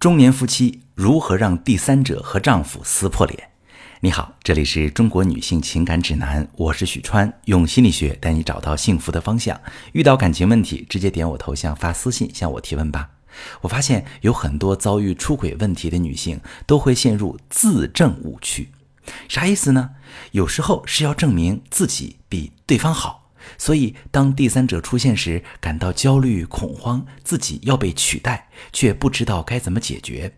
中年夫妻如何让第三者和丈夫撕破脸？你好，这里是中国女性情感指南，我是许川，用心理学带你找到幸福的方向。遇到感情问题，直接点我头像发私信向我提问吧。我发现有很多遭遇出轨问题的女性都会陷入自证误区，啥意思呢？有时候是要证明自己比对方好。所以，当第三者出现时，感到焦虑、恐慌，自己要被取代，却不知道该怎么解决。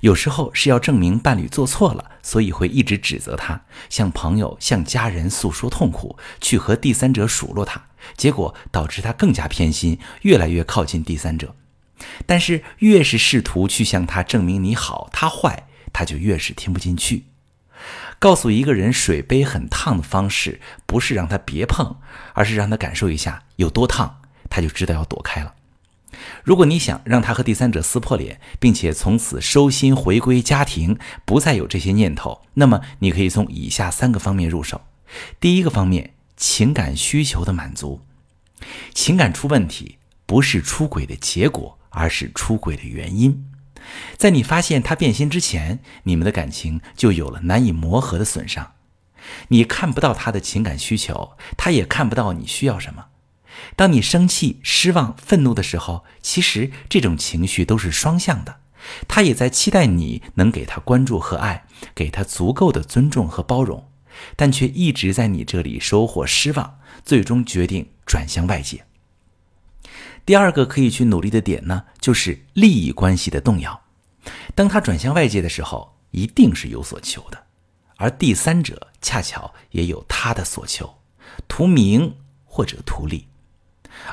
有时候是要证明伴侣做错了，所以会一直指责他，向朋友、向家人诉说痛苦，去和第三者数落他，结果导致他更加偏心，越来越靠近第三者。但是，越是试图去向他证明你好，他坏，他就越是听不进去。告诉一个人水杯很烫的方式，不是让他别碰，而是让他感受一下有多烫，他就知道要躲开了。如果你想让他和第三者撕破脸，并且从此收心回归家庭，不再有这些念头，那么你可以从以下三个方面入手。第一个方面，情感需求的满足。情感出问题，不是出轨的结果，而是出轨的原因。在你发现他变心之前，你们的感情就有了难以磨合的损伤。你看不到他的情感需求，他也看不到你需要什么。当你生气、失望、愤怒的时候，其实这种情绪都是双向的。他也在期待你能给他关注和爱，给他足够的尊重和包容，但却一直在你这里收获失望，最终决定转向外界。第二个可以去努力的点呢，就是利益关系的动摇。当他转向外界的时候，一定是有所求的，而第三者恰巧也有他的所求，图名或者图利。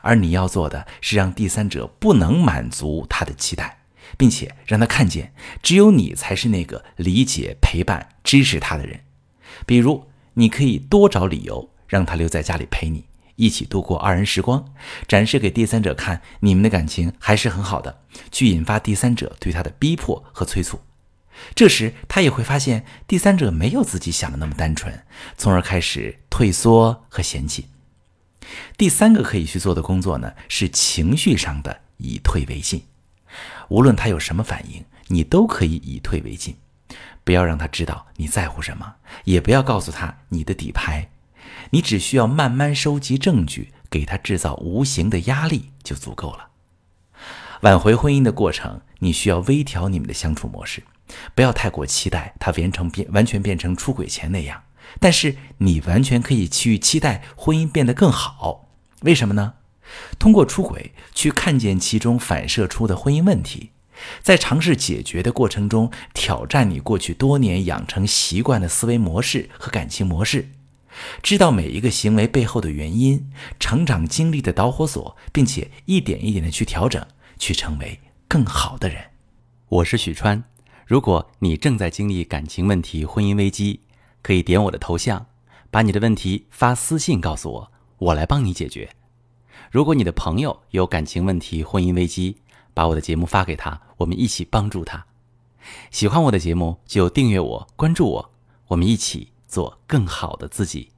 而你要做的是让第三者不能满足他的期待，并且让他看见，只有你才是那个理解、陪伴、支持他的人。比如，你可以多找理由让他留在家里陪你。一起度过二人时光，展示给第三者看，你们的感情还是很好的，去引发第三者对他的逼迫和催促。这时他也会发现第三者没有自己想的那么单纯，从而开始退缩和嫌弃。第三个可以去做的工作呢，是情绪上的以退为进。无论他有什么反应，你都可以以退为进，不要让他知道你在乎什么，也不要告诉他你的底牌。你只需要慢慢收集证据，给他制造无形的压力就足够了。挽回婚姻的过程，你需要微调你们的相处模式，不要太过期待他完成变完全变成出轨前那样。但是你完全可以去期待婚姻变得更好。为什么呢？通过出轨去看见其中反射出的婚姻问题，在尝试解决的过程中，挑战你过去多年养成习惯的思维模式和感情模式。知道每一个行为背后的原因，成长经历的导火索，并且一点一点的去调整，去成为更好的人。我是许川，如果你正在经历感情问题、婚姻危机，可以点我的头像，把你的问题发私信告诉我，我来帮你解决。如果你的朋友有感情问题、婚姻危机，把我的节目发给他，我们一起帮助他。喜欢我的节目就订阅我、关注我，我们一起。做更好的自己。